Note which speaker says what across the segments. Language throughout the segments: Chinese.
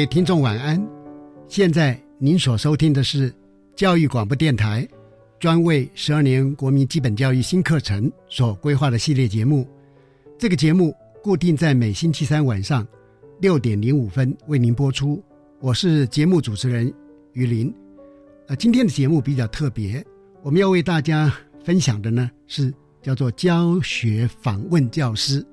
Speaker 1: 位听众晚安，现在您所收听的是教育广播电台专为十二年国民基本教育新课程所规划的系列节目。这个节目固定在每星期三晚上六点零五分为您播出。我是节目主持人于林。呃，今天的节目比较特别，我们要为大家分享的呢是叫做教学访问教师，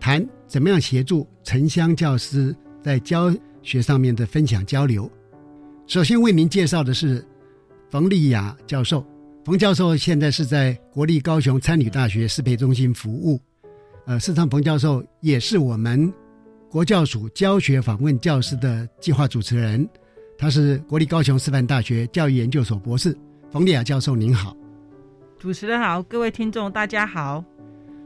Speaker 1: 谈怎么样协助城乡教师。在教学上面的分享交流，首先为您介绍的是冯丽雅教授。冯教授现在是在国立高雄参旅大学适配中心服务。呃，事实上，冯教授也是我们国教署教学访问教师的计划主持人。他是国立高雄师范大学教育研究所博士。冯丽雅教授，您好。
Speaker 2: 主持人好，各位听众大家好。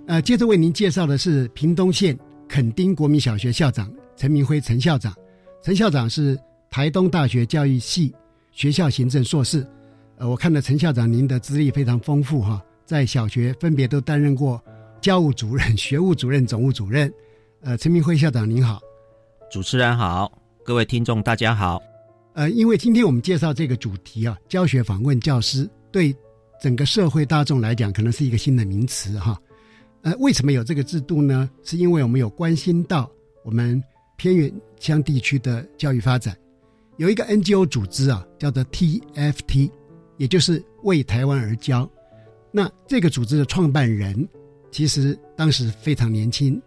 Speaker 1: 呃，接着为您介绍的是屏东县垦丁国民小学校长。陈明辉，陈校长，陈校长是台东大学教育系学校行政硕士。呃，我看到陈校长您的资历非常丰富哈，在小学分别都担任过教务主任、学务主任、总务主任。呃，陈明辉校长您好，
Speaker 3: 主持人好，各位听众大家好。
Speaker 1: 呃，因为今天我们介绍这个主题啊，教学访问教师，对整个社会大众来讲，可能是一个新的名词哈。呃，为什么有这个制度呢？是因为我们有关心到我们。偏远乡地区的教育发展，有一个 NGO 组织啊，叫做 TFT，也就是为台湾而教。那这个组织的创办人，其实当时非常年轻，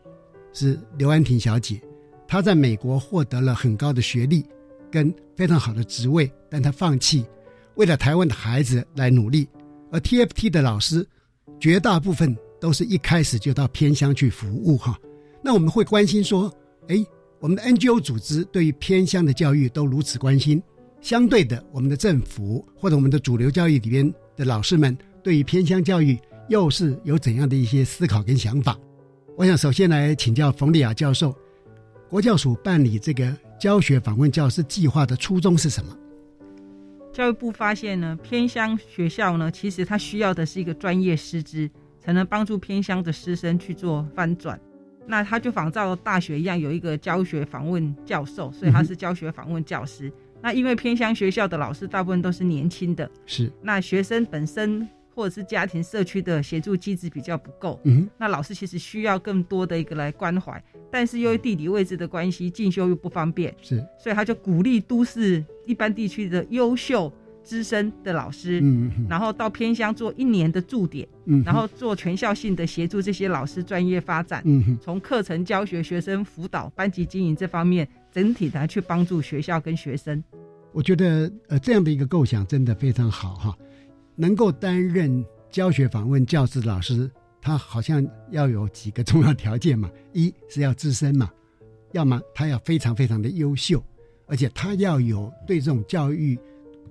Speaker 1: 是刘安婷小姐。她在美国获得了很高的学历跟非常好的职位，但她放弃，为了台湾的孩子来努力。而 TFT 的老师，绝大部分都是一开始就到偏乡去服务哈。那我们会关心说，哎。我们的 NGO 组织对于偏乡的教育都如此关心，相对的，我们的政府或者我们的主流教育里边的老师们对于偏乡教育又是有怎样的一些思考跟想法？我想首先来请教冯丽雅教授，国教署办理这个教学访问教师计划的初衷是什么？
Speaker 2: 教育部发现呢，偏乡学校呢，其实它需要的是一个专业师资，才能帮助偏乡的师生去做翻转。那他就仿照大学一样，有一个教学访问教授，所以他是教学访问教师。那因为偏乡学校的老师大部分都是年轻的，
Speaker 1: 是
Speaker 2: 那学生本身或者是家庭社区的协助机制比较不够，嗯，那老师其实需要更多的一个来关怀，但是由于地理位置的关系，进修又不方便，
Speaker 1: 是，
Speaker 2: 所以他就鼓励都市一般地区的优秀。资深的老师，
Speaker 1: 嗯，
Speaker 2: 然后到偏乡做一年的驻点，
Speaker 1: 嗯，
Speaker 2: 然后做全校性的协助这些老师专业发展，
Speaker 1: 嗯，
Speaker 2: 从课程教学、学生辅导、班级经营这方面，整体的去帮助学校跟学生。
Speaker 1: 我觉得，呃，这样的一个构想真的非常好哈。能够担任教学访问教师的老师，他好像要有几个重要条件嘛：一是要资深嘛，要么他要非常非常的优秀，而且他要有对这种教育。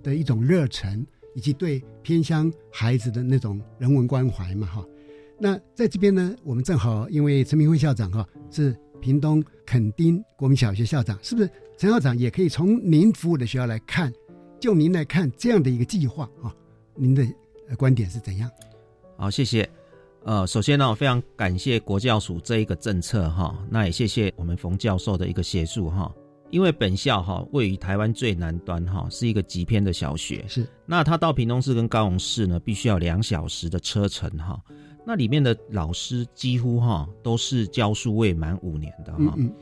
Speaker 1: 的一种热忱，以及对偏乡孩子的那种人文关怀嘛，哈。那在这边呢，我们正好因为陈明辉校长哈是屏东垦丁国民小学校长，是不是陈校长也可以从您服务的学校来看，就您来看这样的一个计划哈，您的观点是怎样？
Speaker 3: 好，谢谢。呃，首先呢，我非常感谢国教署这一个政策哈，那也谢谢我们冯教授的一个协助哈。因为本校哈位于台湾最南端哈，是一个极偏的小学，
Speaker 1: 是。
Speaker 3: 那他到屏东市跟高雄市呢，必须要两小时的车程哈。那里面的老师几乎哈都是教书未满五年的哈。
Speaker 1: 嗯。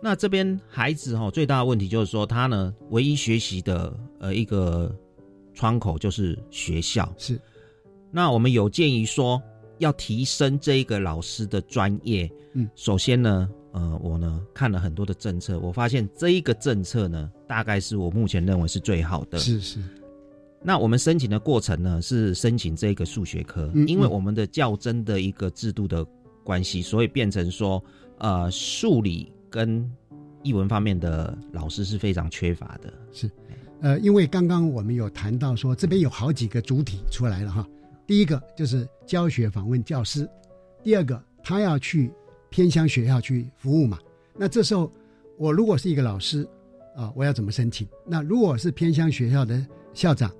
Speaker 3: 那这边孩子哈最大的问题就是说，他呢唯一学习的呃一个窗口就是学校。
Speaker 1: 是。
Speaker 3: 那我们有建议说。要提升这一个老师的专业，
Speaker 1: 嗯，
Speaker 3: 首先呢，呃，我呢看了很多的政策，我发现这一个政策呢，大概是我目前认为是最好的。
Speaker 1: 是是。
Speaker 3: 那我们申请的过程呢，是申请这个数学科，因为我们的较真的一个制度的关系，所以变成说，呃，数理跟译文方面的老师是非常缺乏的。
Speaker 1: 是，呃，因为刚刚我们有谈到说，这边有好几个主体出来了哈。第一个就是教学访问教师，第二个他要去偏乡学校去服务嘛。那这时候我如果是一个老师啊，我要怎么申请？那如果是偏乡学校的校长，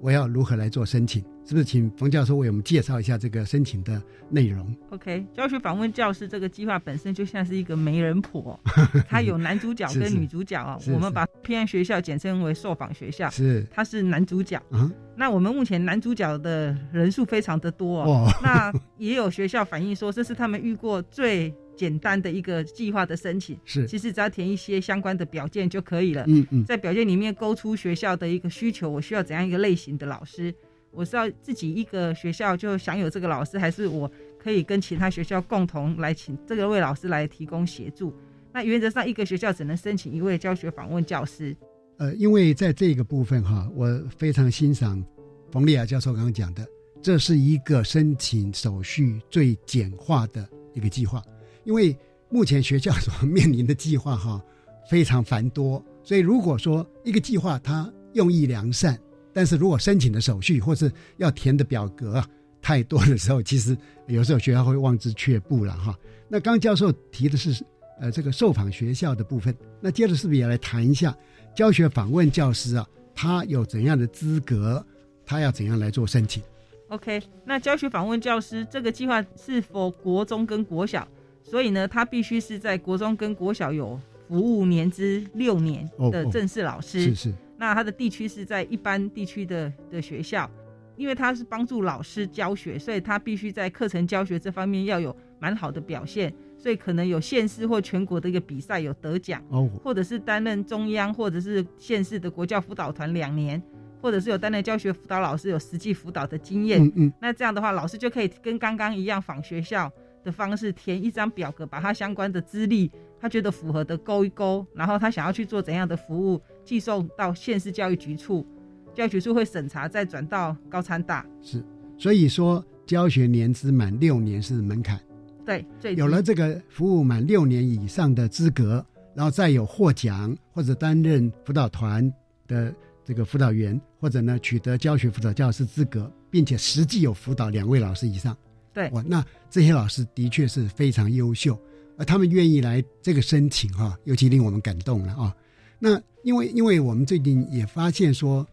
Speaker 1: 我要如何来做申请？是不是请冯教授为我们介绍一下这个申请的内容
Speaker 2: ？OK，教学访问教师这个计划本身就像是一个媒人婆，它有男主角跟女主角啊。我们把偏安学校简称为受访学校，
Speaker 1: 是
Speaker 2: 他是男主角。
Speaker 1: 嗯，
Speaker 2: 那我们目前男主角的人数非常的多哦。那也有学校反映说，这是他们遇过最简单的一个计划的申请。
Speaker 1: 是，
Speaker 2: 其实只要填一些相关的表件就可以了。
Speaker 1: 嗯嗯，
Speaker 2: 在表件里面勾出学校的一个需求，我需要怎样一个类型的老师。我是要自己一个学校就享有这个老师，还是我可以跟其他学校共同来请这个位老师来提供协助？那原则上一个学校只能申请一位教学访问教师。
Speaker 1: 呃，因为在这个部分哈，我非常欣赏冯丽亚教授刚刚讲的，这是一个申请手续最简化的一个计划。因为目前学校所面临的计划哈 非常繁多，所以如果说一个计划它用意良善。但是如果申请的手续或是要填的表格太多的时候，其实有时候学校会望之却步了哈。那刚教授提的是呃这个受访学校的部分，那接着是不是也来谈一下教学访问教师啊？他有怎样的资格？他要怎样来做申请
Speaker 2: ？OK，那教学访问教师这个计划是否国中跟国小？所以呢，他必须是在国中跟国小有服务年资六年的正式老师。
Speaker 1: 是是。
Speaker 2: 那他的地区是在一般地区的的学校，因为他是帮助老师教学，所以他必须在课程教学这方面要有蛮好的表现，所以可能有县市或全国的一个比赛有得奖，
Speaker 1: 哦，
Speaker 2: 或者是担任中央或者是县市的国教辅导团两年，或者是有担任教学辅导老师有实际辅导的经验，
Speaker 1: 嗯嗯，
Speaker 2: 那这样的话，老师就可以跟刚刚一样访学校的方式填一张表格，把他相关的资历。他觉得符合的勾一勾，然后他想要去做怎样的服务，寄送到县市教育局处，教育局处会审查，再转到高参大。
Speaker 1: 是，所以说教学年资满六年是门槛。
Speaker 2: 对，
Speaker 1: 有了这个服务满六年以上的资格，然后再有获奖或者担任辅导团的这个辅导员，或者呢取得教学辅导教师资格，并且实际有辅导两位老师以上。
Speaker 2: 对，
Speaker 1: 哇，那这些老师的确是非常优秀。而他们愿意来这个申请哈，尤其令我们感动了啊。那因为因为我们最近也发现说，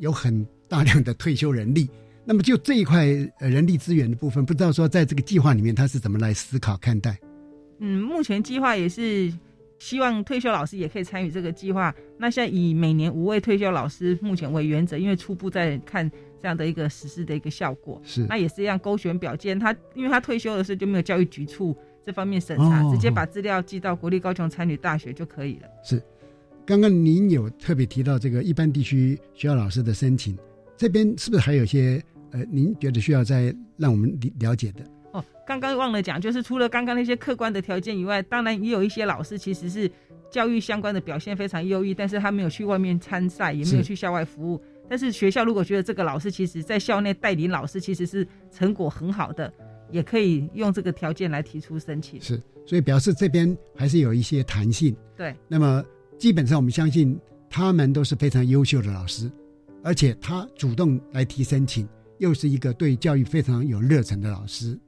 Speaker 1: 有很大量的退休人力，那么就这一块呃人力资源的部分，不知道说在这个计划里面他是怎么来思考看待？
Speaker 2: 嗯，目前计划也是希望退休老师也可以参与这个计划。那现在以每年五位退休老师目前为原则，因为初步在看这样的一个实施的一个效果。
Speaker 1: 是，
Speaker 2: 那也是一样勾选表件，他因为他退休的时候就没有教育局处。这方面审查，直接把资料寄到国立高雄参与大学就可以了。
Speaker 1: 是，刚刚您有特别提到这个一般地区学校老师的申请，这边是不是还有一些呃，您觉得需要再让我们了解的？
Speaker 2: 哦，刚刚忘了讲，就是除了刚刚那些客观的条件以外，当然也有一些老师其实是教育相关的表现非常优异，但是他没有去外面参赛，也没有去校外服务。但是学校如果觉得这个老师其实在校内带领老师其实是成果很好的。也可以用这个条件来提出申请，
Speaker 1: 是，所以表示这边还是有一些弹性。
Speaker 2: 对，
Speaker 1: 那么基本上我们相信他们都是非常优秀的老师，而且他主动来提申请，又是一个对教育非常有热忱的老师。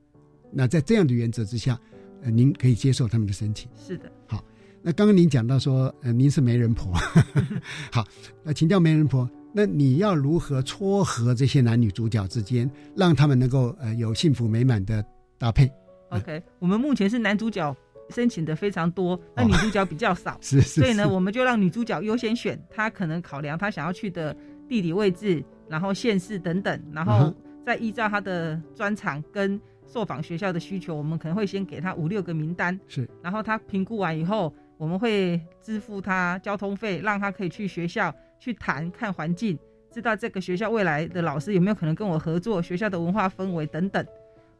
Speaker 1: 那在这样的原则之下，呃，您可以接受他们的申请。
Speaker 2: 是的，
Speaker 1: 好。那刚刚您讲到说，呃，您是媒人婆，好，那请教媒人婆，那你要如何撮合这些男女主角之间，让他们能够呃有幸福美满的搭配
Speaker 2: ？OK，我们目前是男主角申请的非常多，那女主角比较少，
Speaker 1: 是是，
Speaker 2: 所以呢，我们就让女主角优先选，她可能考量她想要去的地理位置，然后县市等等，然后再依照她的专长跟受访学校的需求，我们可能会先给她五六个名单，
Speaker 1: 是，
Speaker 2: 然后她评估完以后，我们会支付她交通费，让她可以去学校。去谈看环境，知道这个学校未来的老师有没有可能跟我合作，学校的文化氛围等等。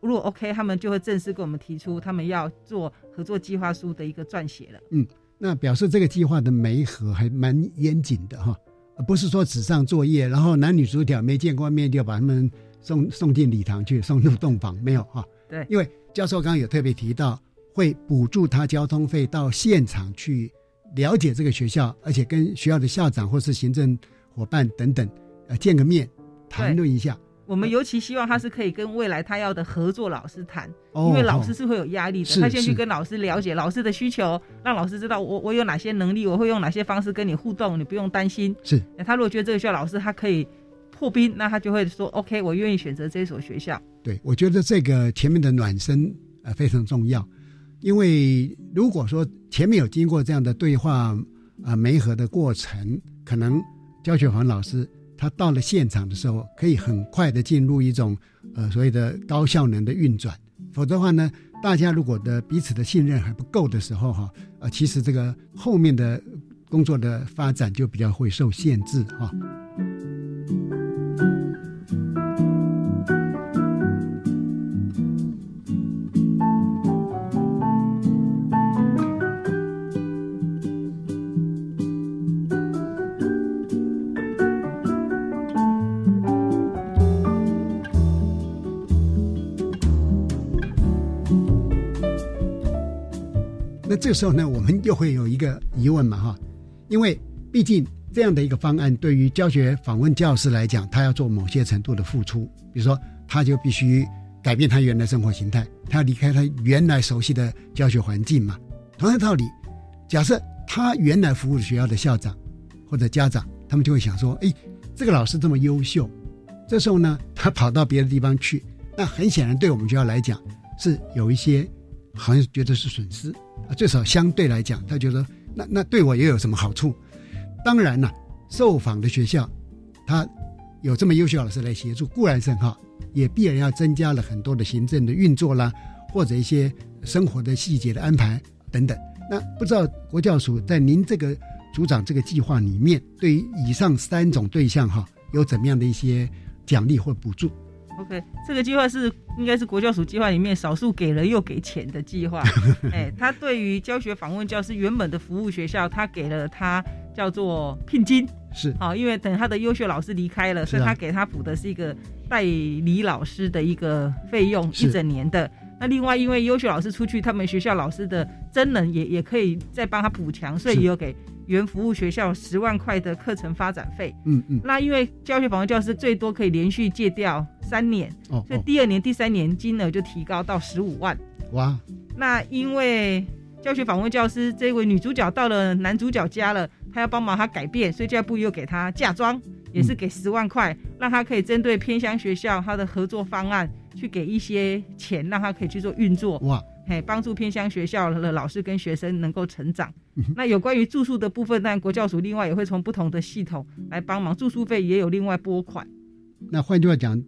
Speaker 2: 如果 OK，他们就会正式跟我们提出他们要做合作计划书的一个撰写了。
Speaker 1: 嗯，那表示这个计划的媒合还蛮严谨的哈，不是说纸上作业，然后男女主角没见过面就把他们送送进礼堂去，送入洞房，没有哈。
Speaker 2: 对，
Speaker 1: 因为教授刚刚有特别提到，会补助他交通费到现场去。了解这个学校，而且跟学校的校长或是行政伙伴等等，呃，见个面，谈论一下。
Speaker 2: 我们尤其希望他是可以跟未来他要的合作老师谈，因为老师是会有压力的。他先去跟老师了解老师的需求，让老师知道我我有哪些能力，我会用哪些方式跟你互动，你不用担心。
Speaker 1: 是，
Speaker 2: 他如果觉得这个学校老师他可以破冰，那他就会说 OK，我愿意选择这所学校。
Speaker 1: 对，我觉得这个前面的暖身呃非常重要。因为如果说前面有经过这样的对话啊媒合的过程，可能教学房老师他到了现场的时候，可以很快的进入一种呃所谓的高效能的运转。否则的话呢，大家如果的彼此的信任还不够的时候哈，呃，其实这个后面的工作的发展就比较会受限制哈。那这时候呢，我们又会有一个疑问嘛，哈，因为毕竟这样的一个方案对于教学访问教师来讲，他要做某些程度的付出，比如说他就必须改变他原来生活形态，他要离开他原来熟悉的教学环境嘛。同样道理，假设他原来服务学校的校长或者家长，他们就会想说，哎，这个老师这么优秀，这时候呢，他跑到别的地方去，那很显然对我们学校来讲是有一些。好像觉得是损失啊，最少相对来讲，他觉得那那对我也有什么好处？当然了，受访的学校，他有这么优秀老师来协助，固然是很好，也必然要增加了很多的行政的运作啦，或者一些生活的细节的安排等等。那不知道国教署在您这个组长这个计划里面，对于以上三种对象哈，有怎么样的一些奖励或补助
Speaker 2: ？OK，这个计划是应该是国教署计划里面少数给了又给钱的计划。哎，他对于教学访问教师原本的服务学校，他给了他叫做聘金，
Speaker 1: 是
Speaker 2: 好，因为等他的优秀老师离开了，所以他给他补的是一个代理老师的一个费用，一整年的。那另外，因为优秀老师出去，他们学校老师的真人也也可以再帮他补强，所以也有给。原服务学校十万块的课程发展费，
Speaker 1: 嗯嗯，
Speaker 2: 那因为教学访问教师最多可以连续借调三年，哦，所以第二年、第三年金额就提高到十五万。
Speaker 1: 哇，
Speaker 2: 那因为教学访问教师这位女主角到了男主角家了，她要帮忙他改变，所以教育部又给她嫁妆，也是给十万块，让她可以针对偏乡学校她的合作方案去给一些钱，让她可以去做运作。
Speaker 1: 哇。
Speaker 2: 嘿，帮助偏乡学校的老师跟学生能够成长。那有关于住宿的部分，但国教署另外也会从不同的系统来帮忙，住宿费也有另外拨款。
Speaker 1: 那换句话讲，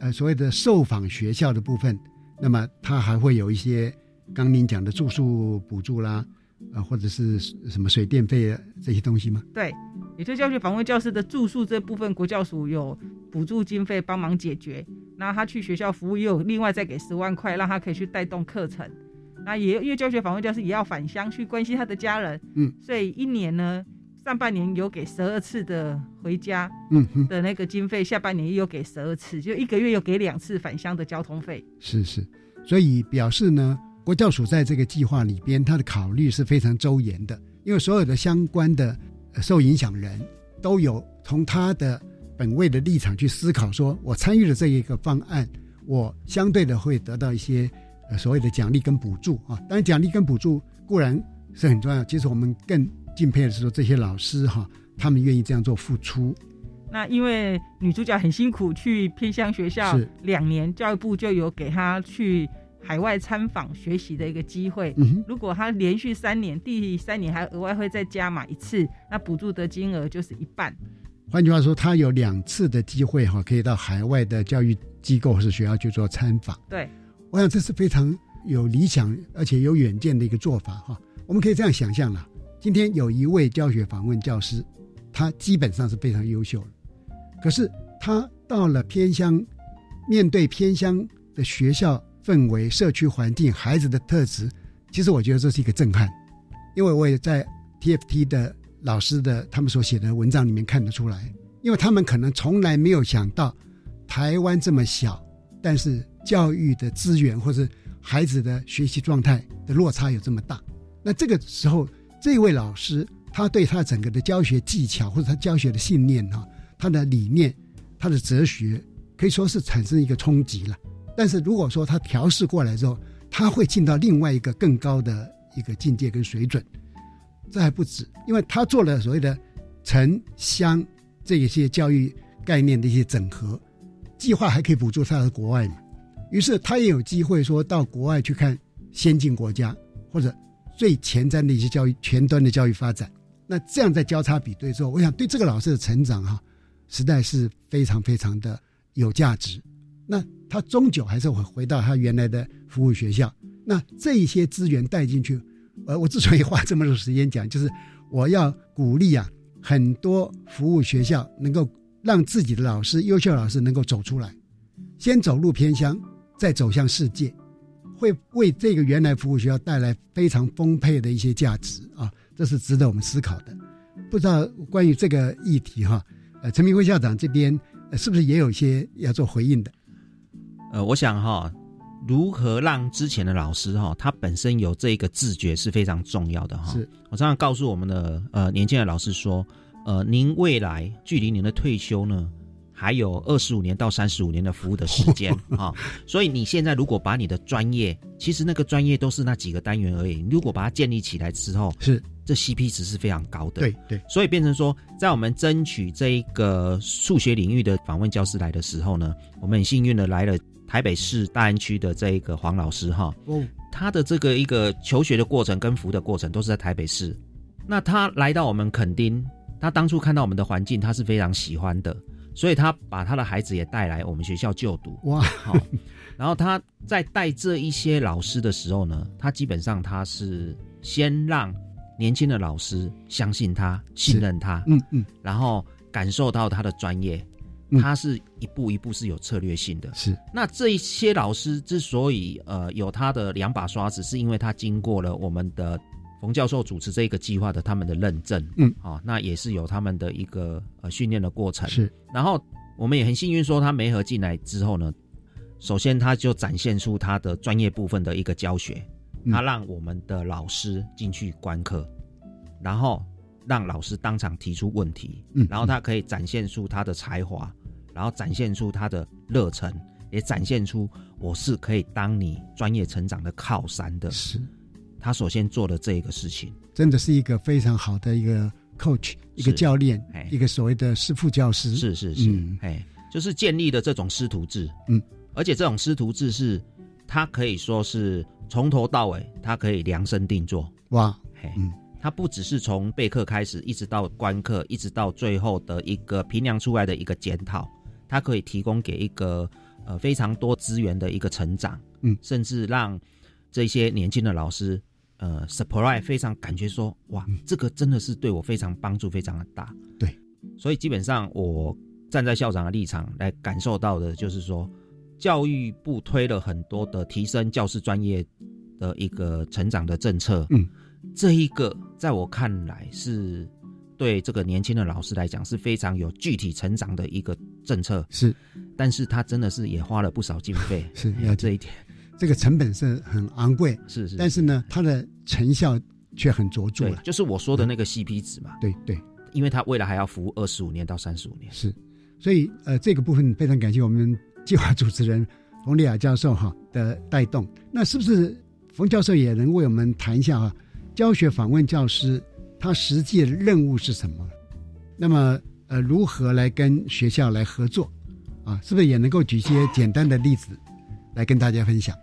Speaker 1: 呃，所谓的受访学校的部分，那么它还会有一些刚您讲的住宿补助啦，呃，或者是什么水电费这些东西吗？
Speaker 2: 对，也就教学访问教师的住宿这部分，国教署有补助经费帮忙解决。那他去学校服务，也有另外再给十万块，让他可以去带动课程。那也因为教学访问教师也要返乡去关心他的家人，
Speaker 1: 嗯，
Speaker 2: 所以一年呢，上半年有给十二次的回家，
Speaker 1: 嗯
Speaker 2: 的那个经费，下半年也有给十二次，就一个月有给两次返乡的交通费。
Speaker 1: 是是，所以表示呢，国教署在这个计划里边，他的考虑是非常周延的，因为所有的相关的受影响人都有从他的本位的立场去思考，说我参与了这一个方案，我相对的会得到一些。呃，所谓的奖励跟补助啊，当然奖励跟补助固然是很重要。其实我们更敬佩的是说，这些老师哈，他们愿意这样做付出。
Speaker 2: 那因为女主角很辛苦去偏乡学校
Speaker 1: 是
Speaker 2: 两年，教育部就有给她去海外参访学习的一个机会。如果她连续三年，第三年还额外会再加码一次，那补助的金额就是一半。
Speaker 1: 换句话说，她有两次的机会哈，可以到海外的教育机构或是学校去做参访。
Speaker 2: 对，
Speaker 1: 我想这是非常有理想而且有远见的一个做法哈。我们可以这样想象了：今天有一位教学访问教师，他基本上是非常优秀的，可是他到了偏乡，面对偏乡的学校氛围、社区环境、孩子的特质，其实我觉得这是一个震撼，因为我也在 TFT 的老师的他们所写的文章里面看得出来，因为他们可能从来没有想到台湾这么小，但是教育的资源或者孩子的学习状态的落差有这么大。那这个时候，这位老师他对他整个的教学技巧或者他教学的信念哈，他的理念、他的哲学，可以说是产生一个冲击了。但是如果说他调试过来之后，他会进到另外一个更高的一个境界跟水准。这还不止，因为他做了所谓的城乡这一些教育概念的一些整合计划，还可以补助他的国外嘛。于是他也有机会说到国外去看先进国家或者最前瞻的一些教育前端的教育发展。那这样在交叉比对之后，我想对这个老师的成长哈、实在是非常非常的有价值。那他终究还是会回到他原来的服务学校。那这一些资源带进去，呃，我之所以花这么多时间讲，就是我要鼓励啊，很多服务学校能够让自己的老师、优秀老师能够走出来，先走入偏乡，再走向世界，会为这个原来服务学校带来非常丰沛的一些价值啊，这是值得我们思考的。不知道关于这个议题哈，呃，陈明辉校长这边、呃、是不是也有一些要做回应的？
Speaker 3: 呃，我想哈，如何让之前的老师哈，他本身有这个自觉是非常重要的哈。
Speaker 1: 是
Speaker 3: 我常常告诉我们的呃年轻的老师说，呃，您未来距离您的退休呢，还有二十五年到三十五年的服务的时间 啊、所以你现在如果把你的专业，其实那个专业都是那几个单元而已，你如果把它建立起来之后，
Speaker 1: 是。
Speaker 3: 这 CP 值是非常高的。
Speaker 1: 对对，
Speaker 3: 所以变成说，在我们争取这一个数学领域的访问教师来的时候呢，我们很幸运的来了台北市大安区的这一个黄老师哈，
Speaker 1: 哦，
Speaker 3: 他的这个一个求学的过程跟服务的过程都是在台北市。那他来到我们垦丁，他当初看到我们的环境，他是非常喜欢的，所以他把他的孩子也带来我们学校就读。
Speaker 1: 哇，
Speaker 3: 好，然后他在带这一些老师的时候呢，他基本上他是先让年轻的老师相信他、信任他，
Speaker 1: 嗯嗯，
Speaker 3: 然后感受到他的专业，
Speaker 1: 嗯。
Speaker 3: 他是一步一步是有策略性的。
Speaker 1: 是。
Speaker 3: 那这一些老师之所以呃有他的两把刷子，是因为他经过了我们的冯教授主持这个计划的他们的认证，
Speaker 1: 嗯，
Speaker 3: 啊、那也是有他们的一个呃训练的过程。
Speaker 1: 是，
Speaker 3: 然后我们也很幸运说，他媒合进来之后呢，首先他就展现出他的专业部分的一个教学，
Speaker 1: 嗯
Speaker 3: 他让我们的老师进去观课，然后让老师当场提出问题，
Speaker 1: 嗯
Speaker 3: 然后他可以展现出他的才华，然后展现出他的热忱，也展现出我是可以当你专业成长的靠山的。
Speaker 1: 是，
Speaker 3: 他首先做的这一个事情，
Speaker 1: 真的是一个非常好的一个 coach，一个教练
Speaker 3: 哎，
Speaker 1: 一个所谓的师傅教师。
Speaker 3: 是是是，
Speaker 1: 嗯。
Speaker 3: 哎、就是建立的这种师徒制，
Speaker 1: 嗯，
Speaker 3: 而且这种师徒制是，他可以说是从头到尾，他可以量身定做，
Speaker 1: 哇，
Speaker 3: 嘿，
Speaker 1: 嗯。
Speaker 3: 他不只是从备课开始，一直到观课，一直到最后的一个评量出来的一个检讨，他可以提供给一个呃非常多资源的一个成长，
Speaker 1: 嗯。
Speaker 3: 甚至让这些年轻的老师呃 surprise 非常感觉说哇，这个真的是对我非常帮助非常的大。
Speaker 1: 对，
Speaker 3: 所以基本上我站在校长的立场来感受到的就是说，教育部推了很多的提升教师专业的一个成长的政策，
Speaker 1: 嗯。
Speaker 3: 这一个在我看来是对这个年轻的老师来讲是非常有具体成长的一个政策，
Speaker 1: 是。
Speaker 3: 但是他真的是也花了不少经费，
Speaker 1: 是要
Speaker 3: 这一点
Speaker 1: 这个成本是很昂贵，
Speaker 3: 是是，
Speaker 1: 但是呢，它的成效却很卓著了，。
Speaker 3: 就是我说的那个 CP 值嘛，
Speaker 1: 对对，
Speaker 3: 因为他未来还要服务二十五年到三十五年，
Speaker 1: 是，所以呃，这个部分非常感谢我们计划主持人冯丽雅教授哈的带动。那是不是冯教授也能为我们谈一下啊、教学访问教师他实际的任务是什么？那么呃，如何来跟学校来合作啊？是不是也能够举一些简单的例子来跟大家分享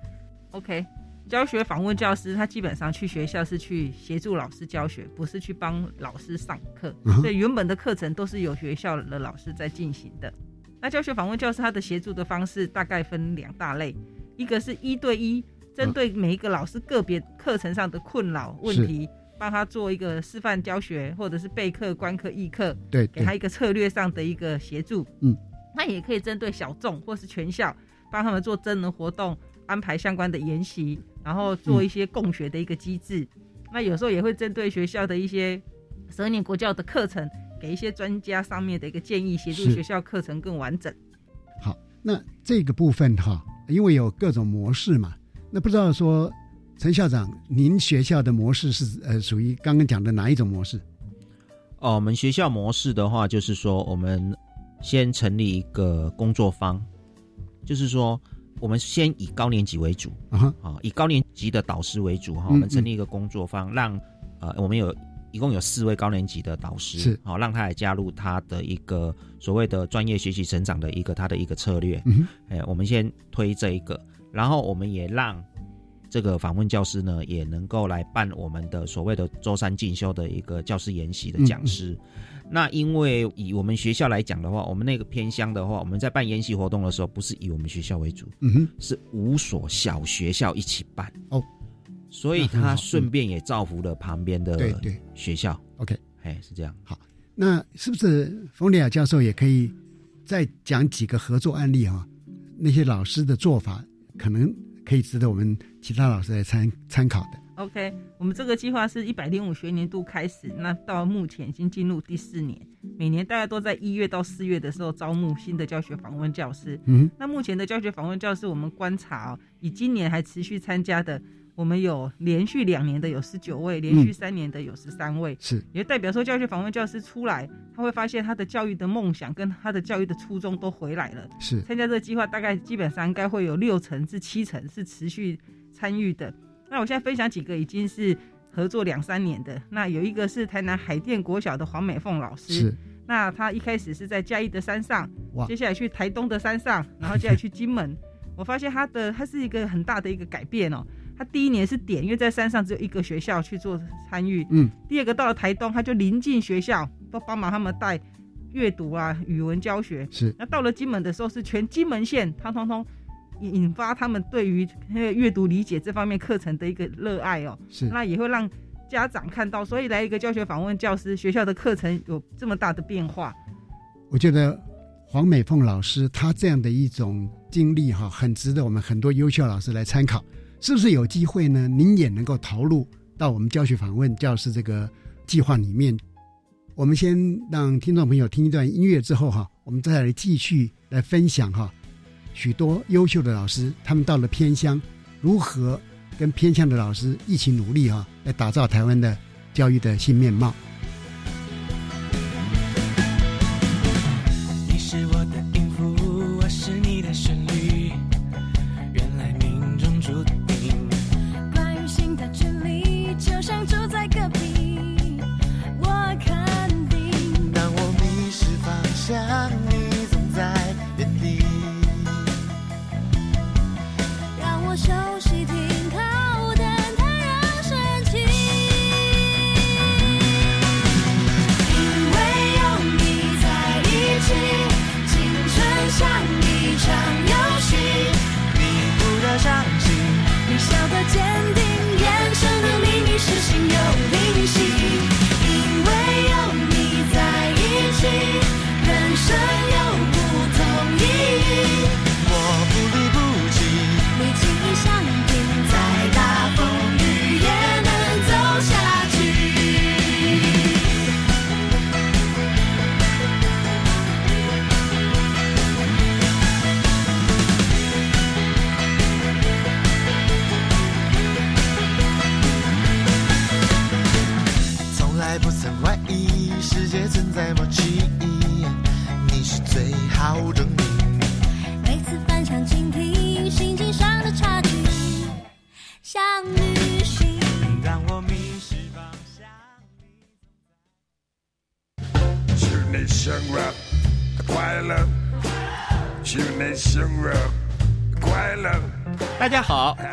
Speaker 2: ？OK，教学访问教师，他基本上去学校是去协助老师教学，不是去帮老师上课。所以原本的课程都是有学校的老师在进行的。那教学访问教师，他的协助的方式大概分两大类，一个是一对一，针对每一个老师个别课程上的困扰问题。帮他做一个示范教学，或者是备课、观课、议课，
Speaker 1: 对，
Speaker 2: 给他一个策略上的一个协助。
Speaker 1: 嗯，
Speaker 2: 那也可以针对小众或是全校，帮他们做真人活动，安排相关的研习，然后做一些共学的一个机制。那有时候也会针对学校的一些十二年国教的课程，给一些专家上面的一个建议，协助学校课程更完整。
Speaker 1: 好，那这个部分哈，因为有各种模式嘛，那不知道说。陈校长，您学校的模式是呃属于刚刚讲的哪一种模式？
Speaker 3: 哦，我们学校模式的话，就是说我们先成立一个工作坊，就是说我们先以高年级为主啊，以高年级的导师为主哈。我们成立一个工作坊，让呃我们有一共有四位高年级的导师，
Speaker 1: 是
Speaker 3: 好让他来加入他的一个所谓的专业学习成长的一个他的一个策略。
Speaker 1: 嗯，
Speaker 3: 哎，我们先推这一个，然后我们也让。这个访问教师呢，也能够来办我们的所谓的周三进修的一个教师研习的讲师。那因为以我们学校来讲的话，我们那个偏乡的话，我们在办研习活动的时候，不是以我们学校为主，
Speaker 1: 嗯哼，
Speaker 3: 是五所小学校一起办
Speaker 1: 哦。
Speaker 3: 所以他顺便也造福了旁边的
Speaker 1: 对对
Speaker 3: 学校。
Speaker 1: OK，
Speaker 3: 哎，是这样。
Speaker 1: 好，那是不是冯丽亚教授也可以再讲几个合作案例哈？那些老师的做法可能。可以值得我们其他老师来参参考的。
Speaker 2: OK，我们这个计划是一百零五学年度开始，那到目前已经进入第四年，每年大家都在一月到四月的时候招募新的教学访问教师。
Speaker 1: 嗯，
Speaker 2: 那目前的教学访问教师，我们观察哦，以今年还持续参加的。我们有连续两年的有十九位，连续三年的有十三位，
Speaker 1: 是
Speaker 2: 也代表说教学访问教师出来，他会发现他的教育的梦想跟他的教育的初衷都回来了。
Speaker 1: 是
Speaker 2: 参加这个计划，大概基本上应该会有六成至七成是持续参与的。那我现在分享几个已经是合作两三年的，那有一个是台南海淀国小的黄美凤老师，
Speaker 1: 是
Speaker 2: 那他一开始是在嘉义的山上，接下来去台东的山上，然后接下来去金门，我发现他的他是一个很大的一个改变哦。他第一年是点，因为在山上只有一个学校去做参与。
Speaker 1: 嗯。
Speaker 2: 第二个到了台东，他就临近学校，都帮忙他们带阅读啊、语文教学。
Speaker 1: 是。
Speaker 2: 那到了金门的时候，是全金门县，他通通引发他们对于那个阅读理解这方面课程的一个热爱哦。
Speaker 1: 是。
Speaker 2: 那也会让家长看到，所以来一个教学访问教师，学校的课程有这么大的变化。
Speaker 1: 我觉得黄美凤老师她这样的一种经历哈，很值得我们很多优秀老师来参考。是不是有机会呢？您也能够投入到我们教学访问教师这个计划里面。我们先让听众朋友听一段音乐之后哈，我们再来继续来分享哈，许多优秀的老师他们到了偏乡，如何跟偏乡的老师一起努力啊，来打造台湾的教育的新面貌。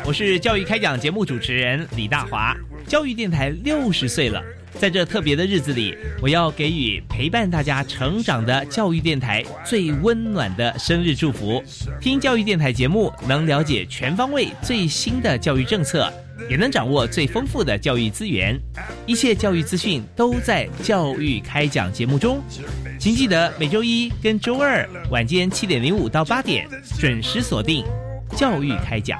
Speaker 4: 我是教育开讲节目主持人李大华。教育电台六十岁了，在这特别的日子里，我要给予陪伴大家成长的教育电台最温暖的生日祝福。听教育电台节目，能了解全方位最新的教育政策，也能掌握最丰富的教育资源。一切教育资讯都在教育开讲节目中，请记得每周一跟周二晚间七点零五到八点准时锁定教育开讲。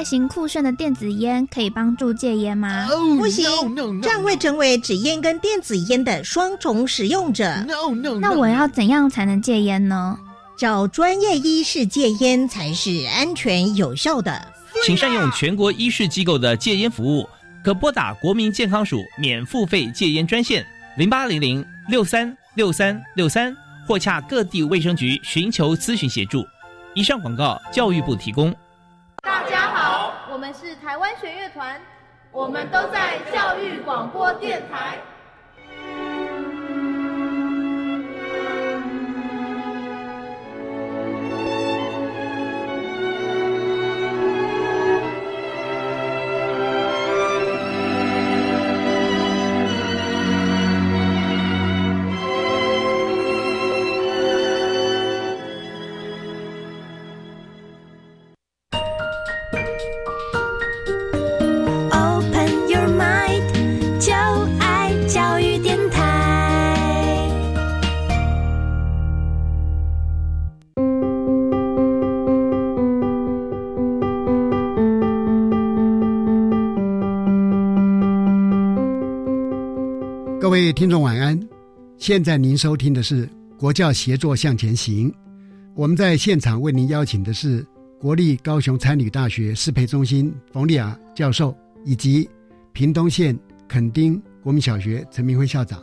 Speaker 5: 外形酷炫的电子烟可以帮助戒烟吗？
Speaker 6: 不行，这样会成为纸烟跟电子烟的双重使用者。
Speaker 5: 那我要怎样才能戒烟呢？
Speaker 6: 找专业医师戒烟才是安全有效的。
Speaker 4: 请善用全国医师机构的戒烟服务，可拨打国民健康署免付费戒烟专线零八零零六三六三六三，或洽各地卫生局寻求咨询协助。以上广告，教育部提供。
Speaker 7: 台湾弦乐团，我们都在教育广播电台。
Speaker 1: 听众晚安，现在您收听的是国教协作向前行。我们在现场为您邀请的是国立高雄参旅大学适配中心冯丽雅教授，以及屏东县垦丁国民小学陈明辉校长。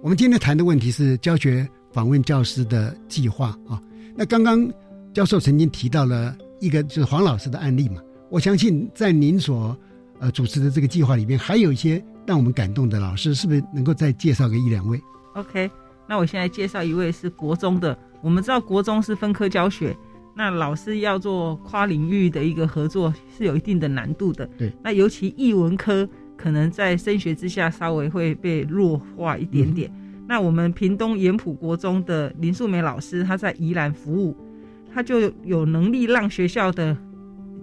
Speaker 1: 我们今天谈的问题是教学访问教师的计划啊。那刚刚教授曾经提到了一个就是黄老师的案例嘛，我相信在您所呃主持的这个计划里面，还有一些让我们感动的老师，是不是能够再介绍个一两位
Speaker 2: ？OK，那我现在介绍一位是国中的。我们知道国中是分科教学，那老师要做跨领域的一个合作是有一定的难度的。
Speaker 1: 对，
Speaker 2: 那尤其艺文科可能在升学之下稍微会被弱化一点点。那我们屏东盐埔国中的林素梅老师，她在宜兰服务，她就有能力让学校的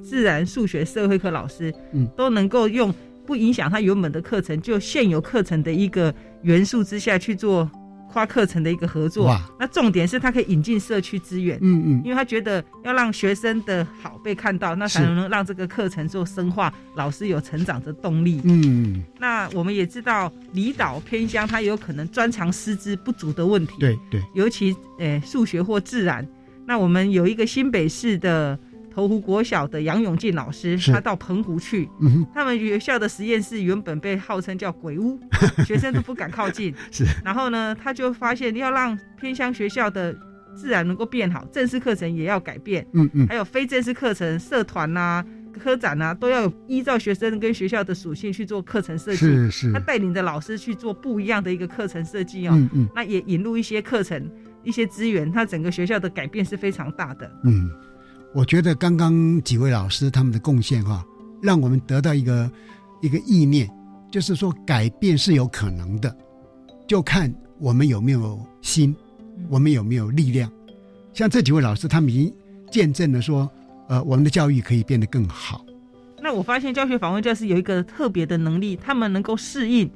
Speaker 2: 自然、数学、社会科老师，
Speaker 1: 嗯，
Speaker 2: 都能够用不影响他原本的课程，就现有课程的一个元素之下去做跨课程的一个合作
Speaker 1: 哇。
Speaker 2: 那重点是他可以引进社区资源，
Speaker 1: 嗯嗯
Speaker 2: 因为他觉得要让学生的好被看到，那才能让这个课程做深化，老师有成长的动力。
Speaker 1: 嗯，
Speaker 2: 那我们也知道离岛偏乡，它有可能专长师资不足的问题。
Speaker 1: 对对，
Speaker 2: 尤其呃数学或自然。那我们有一个新北市的头湖国小的杨永进老师，他到澎湖去，
Speaker 1: 嗯，
Speaker 2: 他们学校的实验室原本被号称叫鬼屋，学生都不敢靠近。
Speaker 1: 是，
Speaker 2: 然后呢，他就发现要让偏乡学校的自然能够变好，正式课程也要改变，
Speaker 1: 嗯嗯
Speaker 2: 还有非正式课程、社团呐、科展呐、都要依照学生跟学校的属性去做课程设计。
Speaker 1: 是是
Speaker 2: 他带领着老师去做不一样的一个课程设计哦。
Speaker 1: 嗯嗯
Speaker 2: 那也引入一些课程、一些资源，他整个学校的改变是非常大的。
Speaker 1: 嗯，我觉得刚刚几位老师他们的贡献哈、让我们得到一个一个意念，就是说改变是有可能的，就看我们有没有心，我们有没有力量。像这几位老师，他们已经见证了说，呃，我们的教育可以变得更好。
Speaker 2: 那我发现教学访问教师有一个特别的能力，他们能够适应，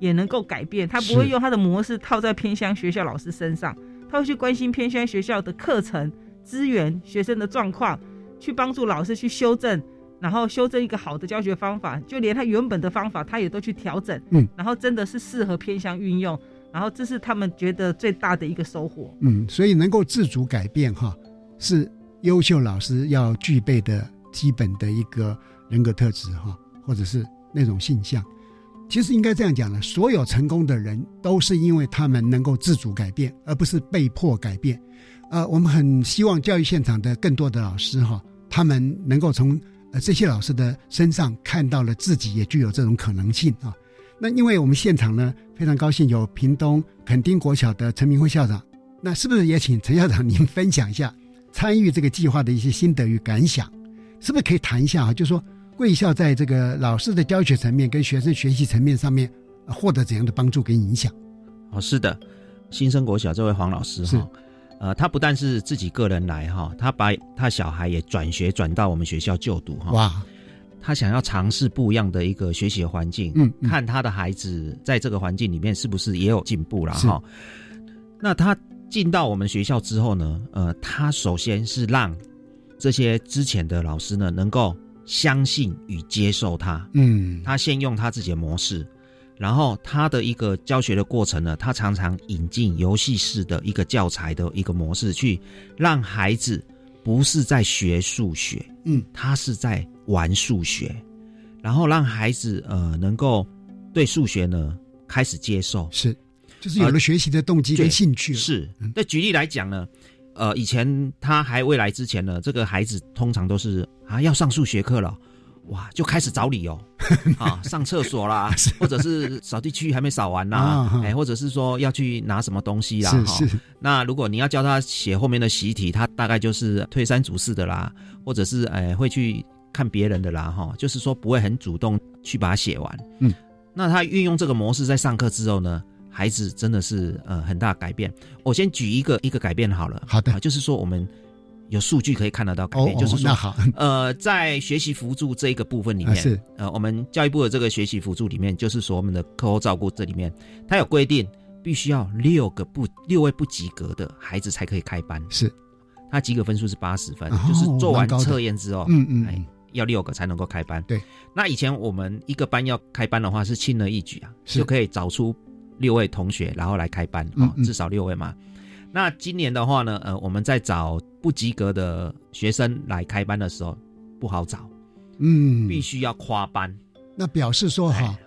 Speaker 2: 也能够改变，他不会用他的模式套在偏乡学校老师身上，他会去关心偏乡学校的课程、资源、学生的状况，去帮助老师去修正，然后修正一个好的教学方法，就连他原本的方法，他也都去调整，
Speaker 1: 嗯，
Speaker 2: 然后真的是适合偏向运用，然后这是他们觉得最大的一个收获。
Speaker 1: 嗯，所以能够自主改变哈，是优秀老师要具备的基本的一个人格特质哈，或者是那种性向。其实应该这样讲的，所有成功的人都是因为他们能够自主改变，而不是被迫改变。呃，我们很希望教育现场的更多的老师哈，他们能够从呃这些老师的身上看到了自己也具有这种可能性啊。那因为我们现场呢非常高兴有屏东垦丁国小的陈明辉校长，那是不是也请陈校长您分享一下参与这个计划的一些心得与感想？是不是可以谈一下啊？就说。贵校在这个老师的教学层面跟学生学习层面上面获得怎样的帮助跟影响？
Speaker 3: 哦，是的，新生国小这位黄老师哈，呃，他不但是自己个人来哈，他把他小孩也转学转到我们学校就读哈。哇，他想要尝试不一样的一个学习环境，嗯，看他的孩子在这个环境里面是不是也有进步了哈。那他进到我们学校之后呢，呃，他首先是让这些之前的老师呢能够。相信与接受他，嗯，他先用他自己的模式，然后他的一个教学的过程呢，他常常引进游戏式的一个教材的一个模式，去让孩子不是在学数学，嗯，他是在玩数学，然后让孩子呃能够对数学呢开始接受，
Speaker 1: 是，就是有了学习的动机跟兴趣。
Speaker 3: 是，那举例来讲呢。呃，以前他还未来之前呢，这个孩子通常都是啊要上数学课了，哇，就开始找理由 啊，上厕所啦，或者是扫地区域还没扫完呐，哎，或者是说要去拿什么东西啦，哈。那如果你要教他写后面的习题，他大概就是推三阻四的啦，或者是哎会去看别人的啦，哈，就是说不会很主动去把它写完。嗯，那他运用这个模式在上课之后呢？孩子真的是呃很大改变。我先举一个一个改变好了。
Speaker 1: 好的，
Speaker 3: 就是说我们有数据可以看得到改变，就是说呃在学习辅助这一个部分里面，
Speaker 1: 是
Speaker 3: 呃我们教育部的这个学习辅助里面，就是说我们的课后照顾这里面，它有规定必须要六个不六位不及格的孩子才可以开班。
Speaker 1: 是，
Speaker 3: 他及格分数是八十分，就是做完测验之后，嗯嗯，要六个才能够开班。
Speaker 1: 对，
Speaker 3: 那以前我们一个班要开班的话是轻而易举啊，就可以找出。六位同学，然后来开班啊，至少六位嘛。那今年的话呢，呃，我们在找不及格的学生来开班的时候，不好找，嗯，必须要跨班。
Speaker 1: 那表示说哈，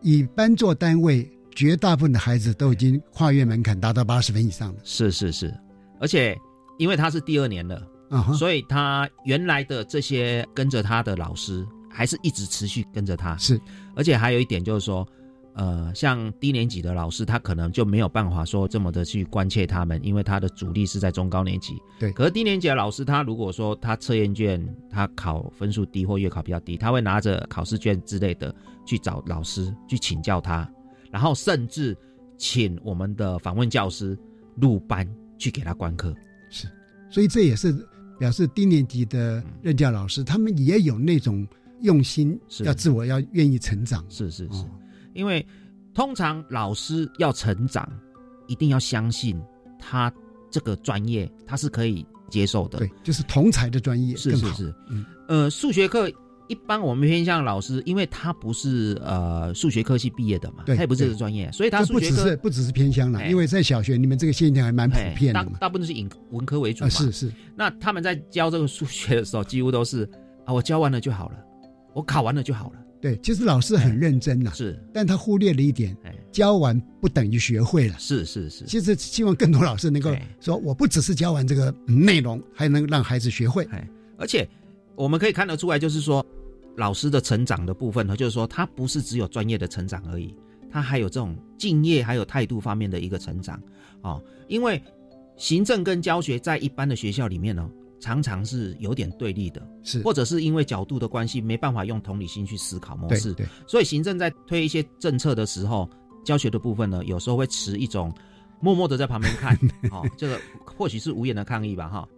Speaker 1: 以班做单位，绝大部分的孩子都已经跨越门槛，达到八十分以上了。
Speaker 3: 是是是，而且因为他是第二年了，啊，所以他原来的这些跟着他的老师，还是一直持续跟着他。
Speaker 1: 是，
Speaker 3: 而且还有一点就是说。呃，像低年级的老师，他可能就没有办法说这么的去关切他们，因为他的主力是在中高年级。
Speaker 1: 对。
Speaker 3: 可是低年级的老师，他如果说他测验卷他考分数低或月考比较低，他会拿着考试卷之类的去找老师去请教他，然后甚至请我们的访问教师入班去给他观课。
Speaker 1: 是。所以这也是表示低年级的任教老师，他们也有那种用心，要自我要愿意成长。
Speaker 3: 是是是。因为通常老师要成长，一定要相信他这个专业他是可以接受的。
Speaker 1: 对，就是同才的专业
Speaker 3: 是是是。嗯，呃，数学课一般我们偏向老师，因为他不是呃数学科系毕业的嘛，他也不是这个专业，所以他
Speaker 1: 不只是不只是偏向了。因为在小学你们这个现象还蛮普遍的
Speaker 3: 大部分是以文科为主嘛。
Speaker 1: 是是。
Speaker 3: 那他们在教这个数学的时候，几乎都是啊，我教完了就好了，我考完了就好了。
Speaker 1: 对，其实老师很认真呐，
Speaker 3: 是，
Speaker 1: 但他忽略了一点，教完不等于学会了，
Speaker 3: 是是是。
Speaker 1: 其实希望更多老师能够说，我不只是教完这个内容，还能让孩子学会。
Speaker 3: 而且我们可以看得出来，就是说老师的成长的部分呢，就是说他不是只有专业的成长而已，他还有这种敬业还有态度方面的一个成长哦。因为行政跟教学在一般的学校里面呢。常常是有点对立的，
Speaker 1: 是
Speaker 3: 或者是因为角度的关系，没办法用同理心去思考模式。
Speaker 1: 对，
Speaker 3: 所以行政在推一些政策的时候，教学的部分呢，有时候会持一种默默的在旁边看，哦，这个或许是无言的抗议吧，哈。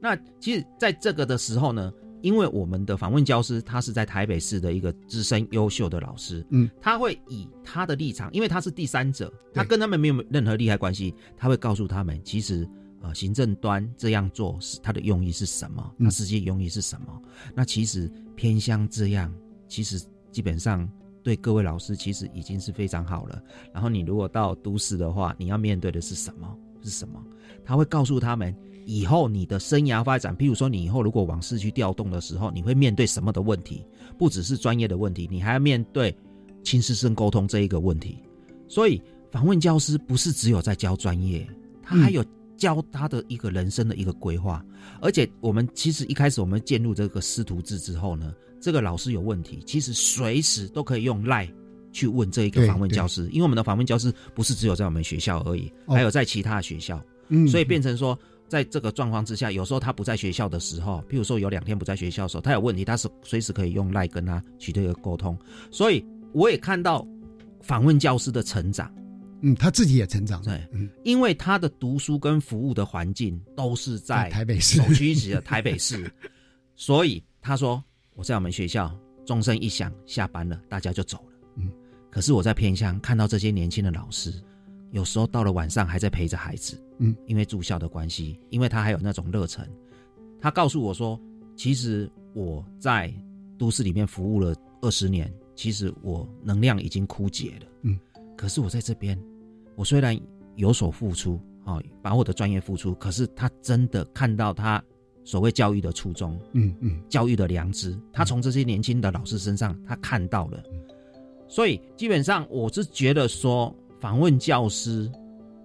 Speaker 3: 那其实在这个的时候呢，因为我们的访问教师他是在台北市的一个资深优秀的老师，嗯，他会以他的立场，因为他是第三者，他跟他们没有任何利害关系，他会告诉他们，其实。呃，行政端这样做是它的用意是什么？它实际用意是什么？那其实偏向这样，其实基本上对各位老师其实已经是非常好了。然后你如果到都市的话，你要面对的是什么？是什么？他会告诉他们以后你的生涯发展，譬如说你以后如果往市区调动的时候，你会面对什么的问题？不只是专业的问题，你还要面对亲师生沟通这一个问题。所以访问教师不是只有在教专业，他还有教他的一个人生的一个规划。而且我们其实一开始我们进入这个师徒制之后呢，这个老师有问题，其实随时都可以用赖去问这一个访问教师，因为我们的访问教师不是只有在我们学校而已，还有在其他学校，所以变成说。在这个状况之下，有时候他不在学校的时候，譬如说有两天不在学校的时候，他有问题，他是随时可以用赖跟他取得一个沟通。所以我也看到访问教师的成长，
Speaker 1: 嗯，他自己也成长，
Speaker 3: 对，嗯，因为他的读书跟服务的环境都是在
Speaker 1: 台北市。
Speaker 3: 首屈一指的台北市，所以他说我在我们学校钟声一响，下班了，大家就走了，嗯，可是我在偏乡看到这些年轻的老师。有时候到了晚上还在陪着孩子，嗯，因为住校的关系，因为他还有那种热忱。他告诉我说：“其实我在都市里面服务了二十年，其实我能量已经枯竭了，嗯。可是我在这边，我虽然有所付出，啊，把我的专业付出，可是他真的看到他所谓教育的初衷，嗯嗯，教育的良知，他从这些年轻的老师身上他看到了。所以基本上我是觉得说。”访问教师，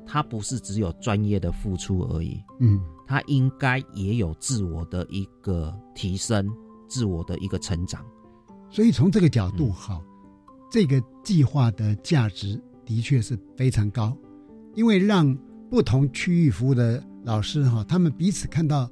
Speaker 3: 他不是只有专业的付出而已，嗯，他应该也有自我的一个提升，自我的一个成长。
Speaker 1: 所以从这个角度，哈，这个计划的价值的确是非常高，因为让不同区域服务的老师，哈，他们彼此看到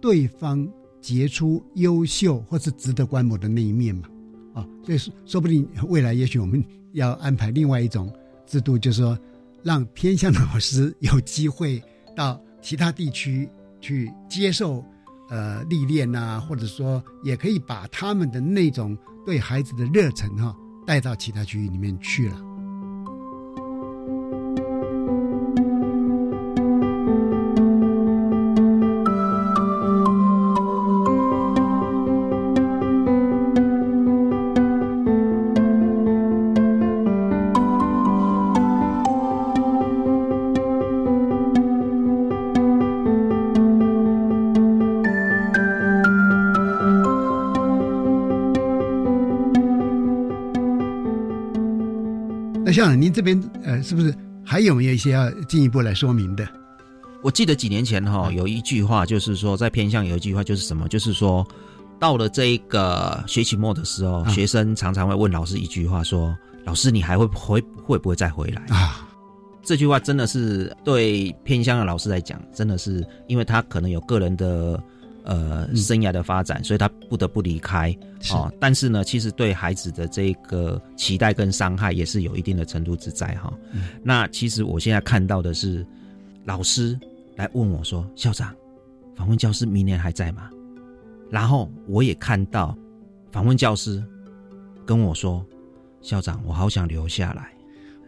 Speaker 1: 对方杰出、优秀或是值得观摩的那一面嘛，啊，所以说说不定未来也许我们要安排另外一种。制度就是说，让偏向的老师有机会到其他地区去接受呃历练呐，或者说也可以把他们的那种对孩子的热忱哈带到其他区域里面去了。像您这边呃，是不是还有没有一些要进一步来说明的？
Speaker 3: 我记得几年前哈，有一句话就是说，在偏向有一句话就是什么，就是说，到了这一个学期末的时候，学生常常会问老师一句话，说：“老师，你还会回会不会再回来？”啊，这句话真的是对偏向的老师来讲，真的是因为他可能有个人的。呃，生涯的发展，所以他不得不离开哦。但是呢，其实对孩子的这个期待跟伤害也是有一定的程度之在哈。那其实我现在看到的是，老师来问我说：“校长，访问教师明年还在吗？”然后我也看到访问教师跟我说：“校长，我好想留下来。”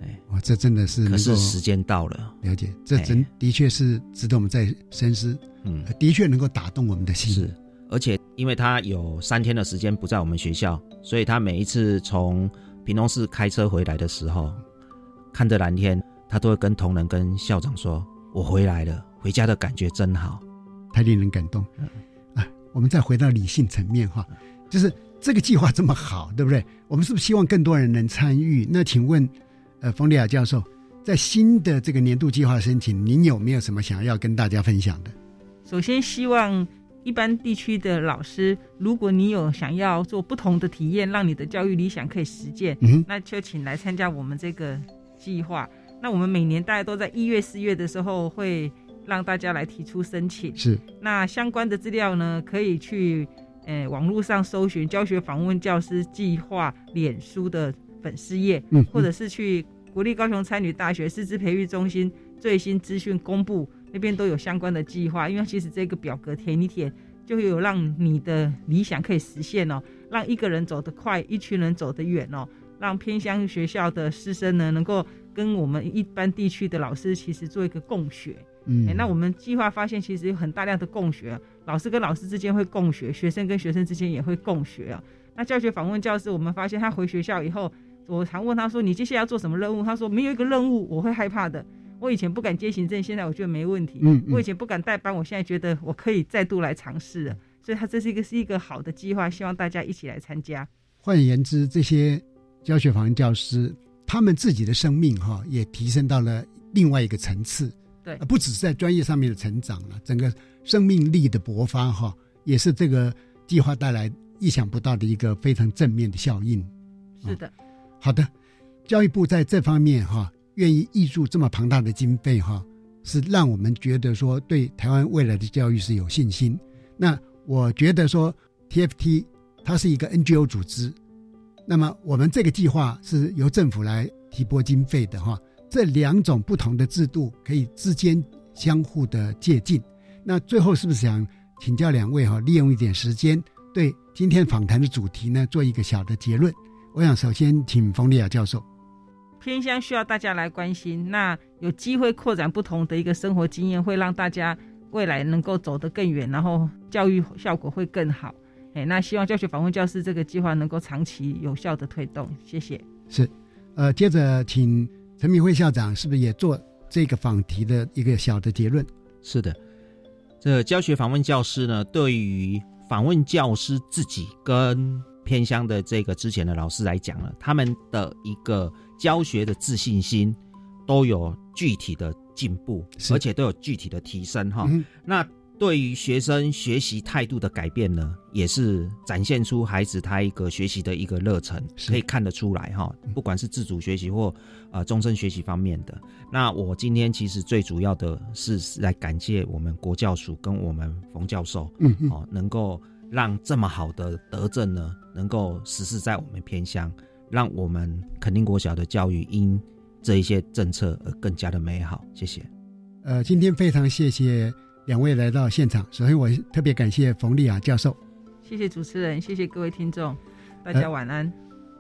Speaker 1: 哎，哇，这真的是
Speaker 3: 可是时间到了，
Speaker 1: 了解，这真的确是值得我们再深思。嗯，的确能够打动我们的心。
Speaker 3: 是，而且因为他有三天的时间不在我们学校，所以他每一次从屏东市开车回来的时候，看着蓝天，他都会跟同仁、跟校长说：“我回来了，回家的感觉真好，
Speaker 1: 太令人感动。”啊，我们再回到理性层面哈，就是这个计划这么好，对不对？我们是不是希望更多人能参与？那请问，呃，冯丽亚教授，在新的这个年度计划申请，您有没有什么想要跟大家分享的？
Speaker 2: 首先，希望一般地区的老师，如果你有想要做不同的体验，让你的教育理想可以实践，嗯那就请来参加我们这个计划。那我们每年大家都在一月、四月的时候会让大家来提出申请。
Speaker 1: 是。
Speaker 2: 那相关的资料呢，可以去呃网络上搜寻“教学访问教师计划”脸书的粉丝页，嗯，或者是去国立高雄参与大学师资培育中心最新资讯公布。那边都有相关的计划，因为其实这个表格填一填，就有让你的理想可以实现哦，让一个人走得快，一群人走得远哦，让偏乡学校的师生呢，能够跟我们一般地区的老师其实做一个共学。嗯，那我们计划发现，其实有很大量的共学，老师跟老师之间会共学，学生跟学生之间也会共学啊。那教学访问教师，我们发现他回学校以后，我常问他说：“你接下来要做什么任务？”他说：“没有一个任务我会害怕的。”我以前不敢接行政，现在我觉得没问题。
Speaker 1: 嗯，
Speaker 2: 我以前不敢代班，我现在觉得我可以再度来尝试了。所以，他这是一个是一个好的计划，希望大家一起来参加。
Speaker 1: 换言之，这些教学访问教师，他们自己的生命哈，也提升到了另外一个层次。
Speaker 2: 对，
Speaker 1: 不只是在专业上面的成长了，整个生命力的勃发哈，也是这个计划带来意想不到的一个非常正面的效应。
Speaker 2: 是的，
Speaker 1: 好的，教育部在这方面哈，愿意挹注这么庞大的经费哈，是让我们觉得说对台湾未来的教育是有信心。那我觉得说 TFT 它是一个 NGO 组织，那么我们这个计划是由政府来提拨经费的哈。这两种不同的制度可以之间相互的借鉴。那最后是不是想请教两位哈，利用一点时间对今天访谈的主题呢做一个小的结论？我想首先请冯丽亚教授。
Speaker 2: 偏乡需要大家来关心，那有机会扩展不同的一个生活经验，会让大家未来能够走得更远，然后教育效果会更好。哎，那希望教学访问教师这个计划能够长期有效的推动。谢谢。
Speaker 1: 是，呃，接着请。陈明辉校长是不是也做这个访题的一个小的结论？
Speaker 3: 是的，这教学访问教师呢，对于访问教师自己跟偏乡的这个之前的老师来讲了，他们的一个教学的自信心都有具体的进步，而且都有具体的提升哈。那对于学生学习态度的改变呢，也是展现出孩子他一个学习的一个热忱，可以看得出来哈。不管是自主学习或呃终身学习方面的，那我今天其实最主要的是来感谢我们国教署跟我们冯教授，
Speaker 1: 嗯
Speaker 3: 嗯，哦，能够让这么好的德政呢，能够实施在我们偏乡，让我们肯定国小的教育因这一些政策而更加的美好。谢谢。
Speaker 1: 呃，今天非常谢谢。两位来到现场，首先我特别感谢冯丽雅教授，
Speaker 2: 谢谢主持人，谢谢各位听众，大家晚安。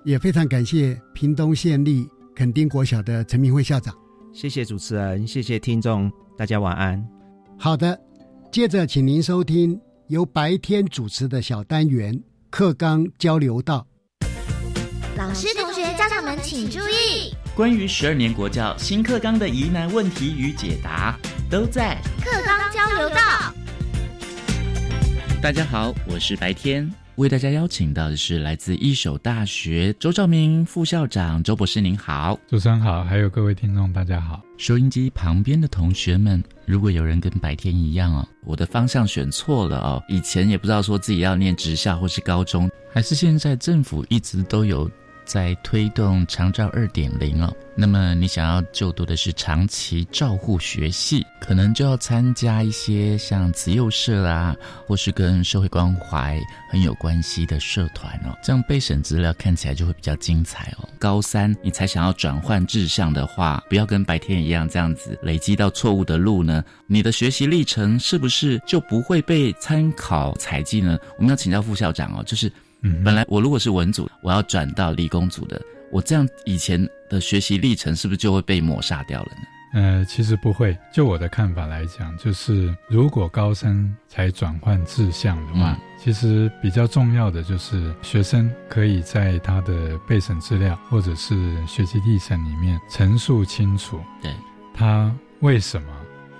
Speaker 1: 也非常感谢屏东县立垦丁国小的陈明辉校长，
Speaker 3: 谢谢主持人，谢谢听众，大家晚安。
Speaker 1: 好的，接着请您收听由白天主持的小单元课纲交流道。
Speaker 8: 老师、同学、家长们请注意，
Speaker 9: 关于十二年国教新课纲的疑难问题与解答。都在
Speaker 8: 课纲交流道。
Speaker 9: 大家好，我是白天，为大家邀请到的是来自一手大学周兆明副校长周博士，您好，
Speaker 10: 主持人好，还有各位听众大家好。
Speaker 9: 收音机旁边的同学们，如果有人跟白天一样哦，我的方向选错了哦，以前也不知道说自己要念职校或是高中，还是现在政府一直都有。在推动长照二点零哦，那么你想要就读的是长期照护学系，可能就要参加一些像慈幼社啊，或是跟社会关怀很有关系的社团哦，这样备审资料看起来就会比较精彩哦。高三你才想要转换志向的话，不要跟白天一样这样子累积到错误的路呢，你的学习历程是不是就不会被参考采集呢？我们要请教副校长哦，就是。本来我如果是文组，我要转到理工组的，我这样以前的学习历程是不是就会被抹杀掉了呢？
Speaker 10: 呃，其实不会。就我的看法来讲，就是如果高三才转换志向的话，其实比较重要的就是学生可以在他的备审资料或者是学习历程里面陈述清楚，
Speaker 9: 对
Speaker 10: 他为什么。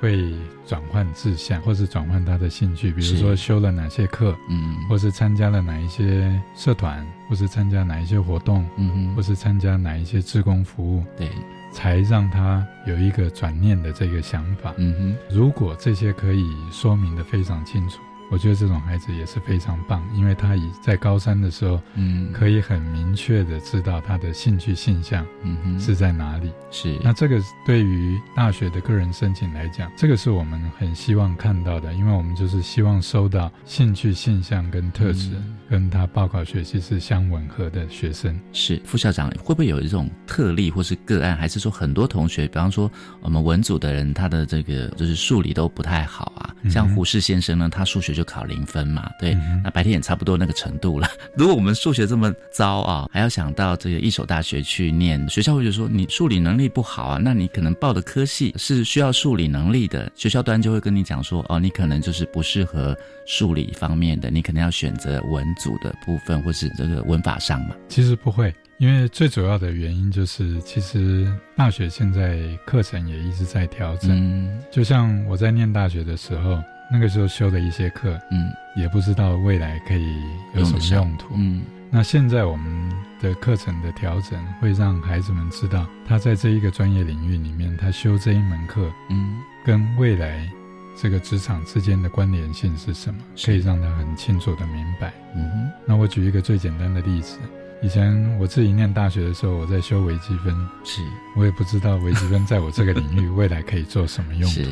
Speaker 10: 会转换志向，或是转换他的兴趣，比如说修了哪些课，
Speaker 9: 嗯，
Speaker 10: 或是参加了哪一些社团，或是参加哪一些活动，
Speaker 9: 嗯
Speaker 10: 或是参加哪一些志工服务，
Speaker 9: 对，
Speaker 10: 才让他有一个转念的这个想法。
Speaker 9: 嗯哼，
Speaker 10: 如果这些可以说明的非常清楚。我觉得这种孩子也是非常棒，因为他已在高三的时候，
Speaker 9: 嗯，
Speaker 10: 可以很明确的知道他的兴趣性向，
Speaker 9: 嗯哼，
Speaker 10: 是在哪里。
Speaker 9: 是，
Speaker 10: 那这个对于大学的个人申请来讲，这个是我们很希望看到的，因为我们就是希望收到兴趣性向跟特质跟他报考学习是相吻合的学生。
Speaker 9: 是，副校长会不会有一种特例或是个案，还是说很多同学，比方说我们文组的人，他的这个就是数理都不太好啊？像胡适先生呢，他数学就考零分嘛，对，那白天也差不多那个程度了。如果我们数学这么糟啊，还要想到这个一所大学去念，学校会就说你数理能力不好啊，那你可能报的科系是需要数理能力的，学校端就会跟你讲说，哦，你可能就是不适合数理方面的，你可能要选择文组的部分或是这个文法上嘛。
Speaker 10: 其实不会。因为最主要的原因就是，其实大学现在课程也一直在调整。嗯，就像我在念大学的时候，那个时候修的一些课，嗯，也不知道未来可以有什么用途。嗯，那现在我们的课程的调整，会让孩子们知道，他在这一个专业领域里面，他修这一门课，嗯，跟未来这个职场之间的关联性是什么，可以让他很清楚的明白。嗯，那我举一个最简单的例子。以前我自己念大学的时候，我在修微积分，
Speaker 9: 是。
Speaker 10: 我也不知道微积分在我这个领域 未来可以做什么用途，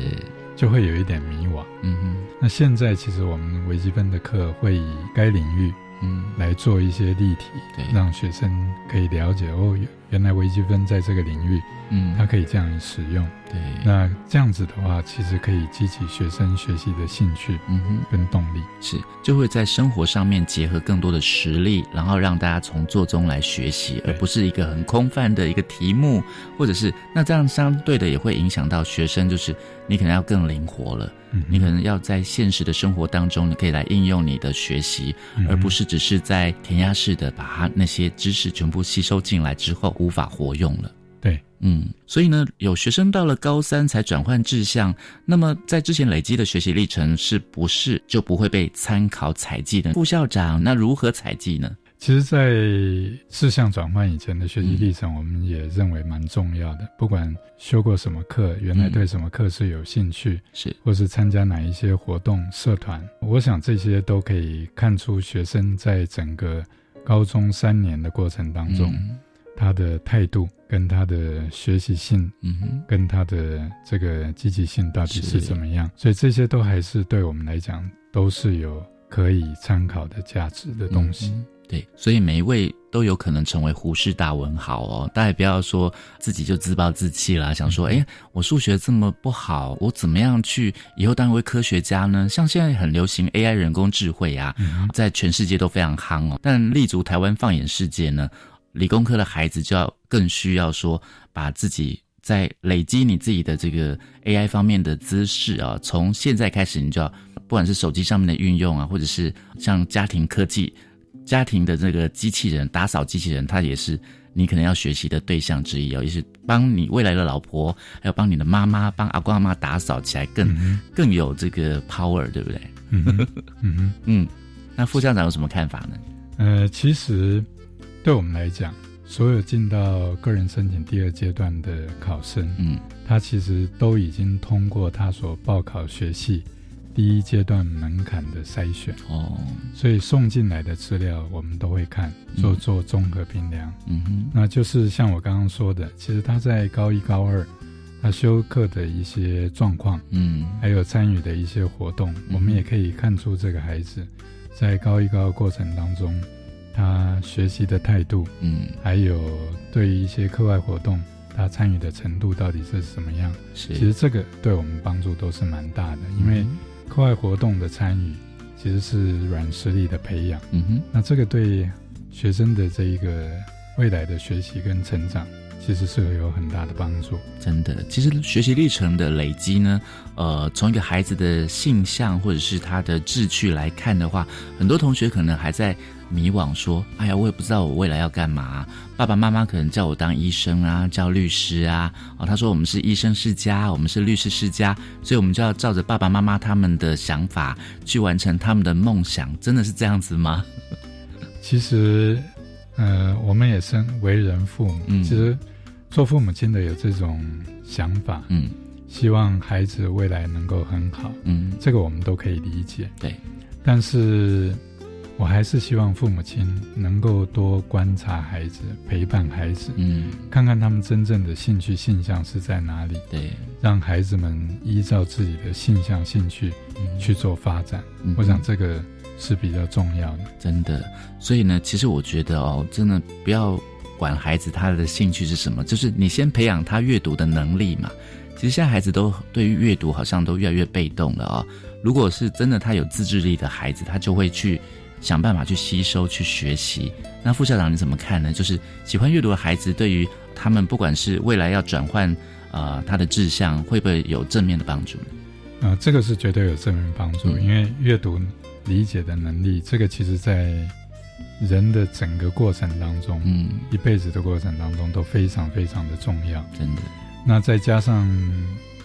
Speaker 10: 就会有一点迷惘。嗯哼，那现在其实我们微积分的课会以该领域。嗯，来做一些例题，让学生可以了解哦，原来微积分在这个领域，嗯，它可以这样使用。
Speaker 9: 对，
Speaker 10: 那这样子的话，其实可以激起学生学习的兴趣，嗯哼，跟动力。
Speaker 9: 是，就会在生活上面结合更多的实力，然后让大家从做中来学习，而不是一个很空泛的一个题目，或者是那这样相对的也会影响到学生，就是你可能要更灵活了。你可能要在现实的生活当中，你可以来应用你的学习，而不是只是在填鸭式的把它那些知识全部吸收进来之后无法活用了。
Speaker 10: 对，
Speaker 9: 嗯，所以呢，有学生到了高三才转换志向，那么在之前累积的学习历程是不是就不会被参考采集的？副校长，那如何采集呢？
Speaker 10: 其实，在志向转换以前的学习历程，我们也认为蛮重要的。不管修过什么课，原来对什么课是有兴趣，
Speaker 9: 是，
Speaker 10: 或是参加哪一些活动、社团，我想这些都可以看出学生在整个高中三年的过程当中，他的态度跟他的学习性，嗯哼，跟他的这个积极性到底是怎么样。所以这些都还是对我们来讲都是有可以参考的价值的东西。
Speaker 9: 对，所以每一位都有可能成为胡适大文豪哦。大家不要说自己就自暴自弃啦，想说，哎，我数学这么不好，我怎么样去以后当一位科学家呢？像现在很流行 AI 人工智慧啊，在全世界都非常夯哦。但立足台湾放眼世界呢，理工科的孩子就要更需要说，把自己在累积你自己的这个 AI 方面的知识啊，从现在开始，你就要不管是手机上面的运用啊，或者是像家庭科技。家庭的这个机器人打扫机器人，它也是你可能要学习的对象之一哦，也是帮你未来的老婆，还有帮你的妈妈，帮阿公阿妈打扫起来更更有这个 power，对不对？嗯嗯嗯。那副校长有什么看法呢？
Speaker 10: 呃，其实对我们来讲，所有进到个人申请第二阶段的考生，嗯，他其实都已经通过他所报考学系。第一阶段门槛的筛选。哦，所以送进来的资料我们都会看，做做综合评量。嗯哼，那就是像我刚刚说的，其实他在高一、高二，他修课的一些状况，嗯，还有参与的一些活动，我们也可以看出这个孩子在高一、高二过程当中，他学习的态度，嗯，还有对于一些课外活动他参与的程度到底是什么样？
Speaker 9: 是，
Speaker 10: 其实这个对我们帮助都是蛮大的，因为。课外活动的参与，其实是软实力的培养。嗯哼，那这个对学生的这一个未来的学习跟成长，其实是有很大的帮助。
Speaker 9: 真的，其实学习历程的累积呢，呃，从一个孩子的性向或者是他的志趣来看的话，很多同学可能还在。迷惘说：“哎呀，我也不知道我未来要干嘛。爸爸妈妈可能叫我当医生啊，叫律师啊。哦，他说我们是医生世家，我们是律师世家，所以我们就要照着爸爸妈妈他们的想法去完成他们的梦想。真的是这样子吗？
Speaker 10: 其实，呃，我们也身为人父母，其实做父母亲的有这种想法，嗯，希望孩子未来能够很好，嗯，这个我们都可以理解。
Speaker 9: 对，
Speaker 10: 但是。”我还是希望父母亲能够多观察孩子，陪伴孩子，嗯，看看他们真正的兴趣、性向是在哪里，
Speaker 9: 对，
Speaker 10: 让孩子们依照自己的性向、兴趣去做发展。我想这个是比较重要的，
Speaker 9: 真的。所以呢，其实我觉得哦，真的不要管孩子他的兴趣是什么，就是你先培养他阅读的能力嘛。其实现在孩子都对于阅读好像都越来越被动了啊。如果是真的他有自制力的孩子，他就会去。想办法去吸收、去学习。那副校长你怎么看呢？就是喜欢阅读的孩子，对于他们不管是未来要转换啊他的志向，会不会有正面的帮助
Speaker 10: 呢？啊，这个是绝对有正面帮助，因为阅读理解的能力，这个其实在人的整个过程当中，嗯，一辈子的过程当中都非常非常的重要，
Speaker 9: 真的。
Speaker 10: 那再加上，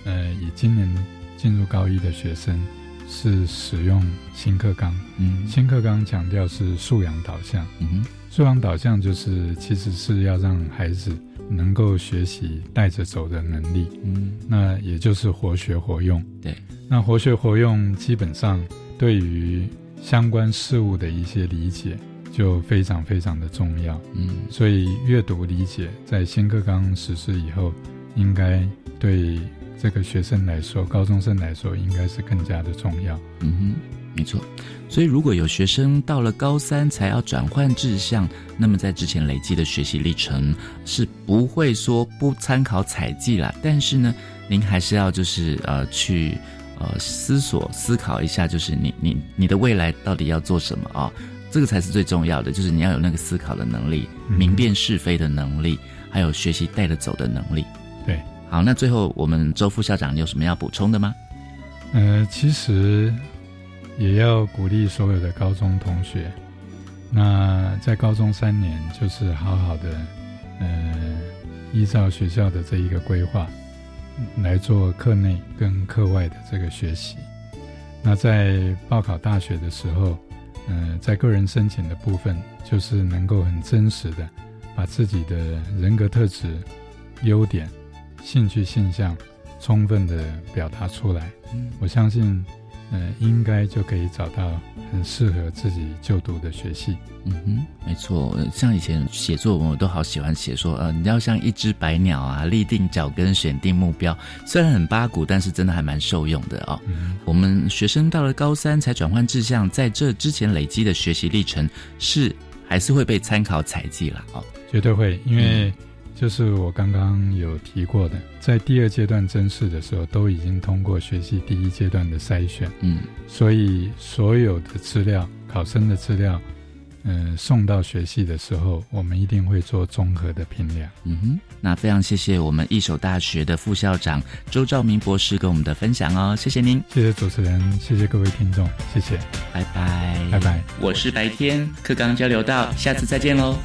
Speaker 10: 呃，以今年进入高一的学生是使用新课纲，嗯，新课纲强调是素养导向，嗯，素养导向就是其实是要让孩子能够学习带着走的能力，嗯，那也就是活学活用，
Speaker 9: 对，
Speaker 10: 那活学活用基本上对于相关事物的一些理解。就非常非常的重要，嗯，所以阅读理解在新课纲实施以后，应该对这个学生来说，高中生来说，应该是更加的重要，
Speaker 9: 嗯哼，没错。所以如果有学生到了高三才要转换志向，那么在之前累积的学习历程是不会说不参考采集啦，但是呢，您还是要就是呃去呃思索思考一下，就是你你你的未来到底要做什么啊？这个才是最重要的，就是你要有那个思考的能力、明辨是非的能力，还有学习带着走的能力。
Speaker 10: 对，
Speaker 9: 好，那最后我们周副校长有什么要补充的吗？
Speaker 10: 呃，其实也要鼓励所有的高中同学，那在高中三年就是好好的，呃，依照学校的这一个规划来做课内跟课外的这个学习。那在报考大学的时候。嗯，在个人申请的部分，就是能够很真实的把自己的人格特质、优点、兴趣现象充分的表达出来。嗯，我相信，嗯，应该就可以找到很适合自己就读的学系。
Speaker 9: 嗯哼，没错，像以前写作文，我都好喜欢写说，呃，你要像一只白鸟啊，立定脚跟，选定目标。虽然很八股，但是真的还蛮受用的啊。我们学生到了高三才转换志向，在这之前累积的学习历程是还是会被参考采集了哦，
Speaker 10: 绝对会，因为就是我刚刚有提过的，在第二阶段甄试的时候，都已经通过学习第一阶段的筛选，嗯，所以所有的资料，考生的资料。嗯，送到学系的时候，我们一定会做综合的评量。
Speaker 9: 嗯哼，那非常谢谢我们一手大学的副校长周兆明博士跟我们的分享哦，谢谢您，
Speaker 10: 谢谢主持人，谢谢各位听众，谢谢，
Speaker 9: 拜拜，
Speaker 10: 拜拜，
Speaker 9: 我是白天课刚交流到，下次再见喽。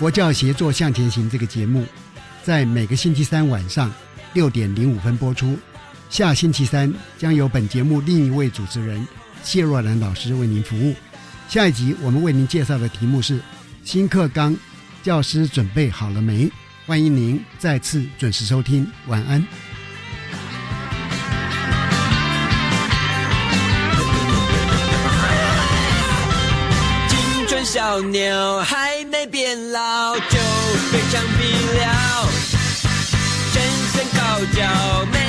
Speaker 1: 佛教协作向前行》这个节目，在每个星期三晚上六点零五分播出。下星期三将由本节目另一位主持人谢若兰老师为您服务。下一集我们为您介绍的题目是新课纲，教师准备好了没？欢迎您再次准时收听。晚安。
Speaker 11: 小鸟还没变老就被枪毙了，真想高脚。